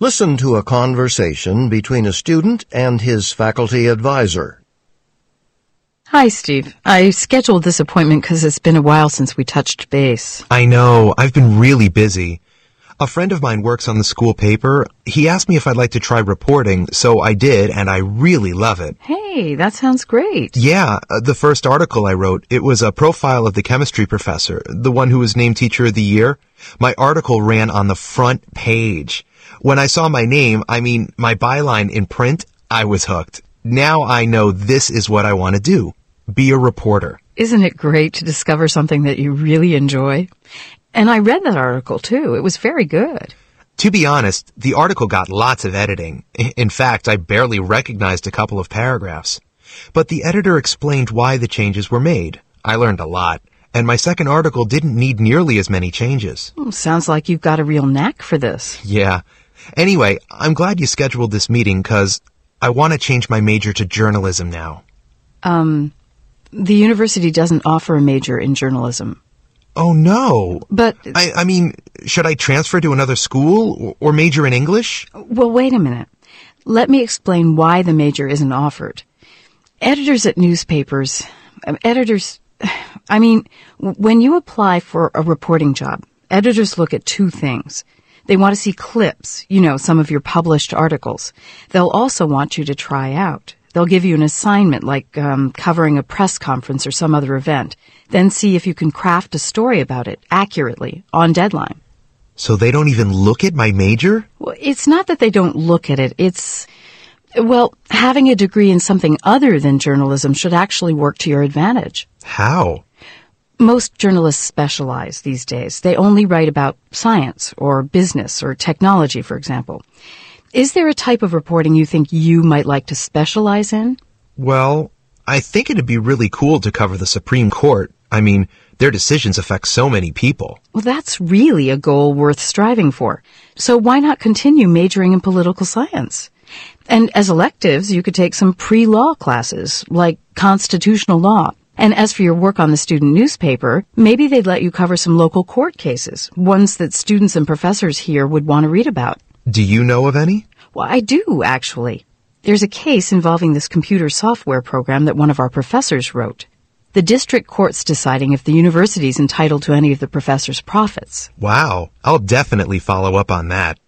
Listen to a conversation between a student and his faculty advisor. Hi, Steve. I scheduled this appointment because it's been a while since we touched base. I know. I've been really busy. A friend of mine works on the school paper. He asked me if I'd like to try reporting, so I did, and I really love it. Hey, that sounds great. Yeah, uh, the first article I wrote, it was a profile of the chemistry professor, the one who was named Teacher of the Year. My article ran on the front page. When I saw my name, I mean, my byline in print, I was hooked. Now I know this is what I want to do. Be a reporter. Isn't it great to discover something that you really enjoy? And I read that article too. It was very good. To be honest, the article got lots of editing. In fact, I barely recognized a couple of paragraphs. But the editor explained why the changes were made. I learned a lot. And my second article didn't need nearly as many changes. Hmm, sounds like you've got a real knack for this. Yeah. Anyway, I'm glad you scheduled this meeting because I want to change my major to journalism now. Um, the university doesn't offer a major in journalism. Oh no. But, I, I mean, should I transfer to another school or major in English? well, wait a minute. Let me explain why the major isn't offered. Editors at newspapers, um, editors, I mean, when you apply for a reporting job, editors look at two things. They want to see clips, you know, some of your published articles. They'll also want you to try out. They'll give you an assignment like um, covering a press conference or some other event. Then see if you can craft a story about it accurately on deadline. So they don't even look at my major? Well, it's not that they don't look at it. It's, well, having a degree in something other than journalism should actually work to your advantage. How? Most journalists specialize these days. They only write about science or business or technology, for example. Is there a type of reporting you think you might like to specialize in? Well, I think it'd be really cool to cover the Supreme Court. I mean, their decisions affect so many people. Well, that's really a goal worth striving for. So why not continue majoring in political science? And as electives, you could take some pre-law classes, like constitutional law. And as for your work on the student newspaper, maybe they'd let you cover some local court cases, ones that students and professors here would want to read about. Do you know of any? Well, I do, actually. There's a case involving this computer software program that one of our professors wrote. The district court's deciding if the university's entitled to any of the professor's profits. Wow. I'll definitely follow up on that.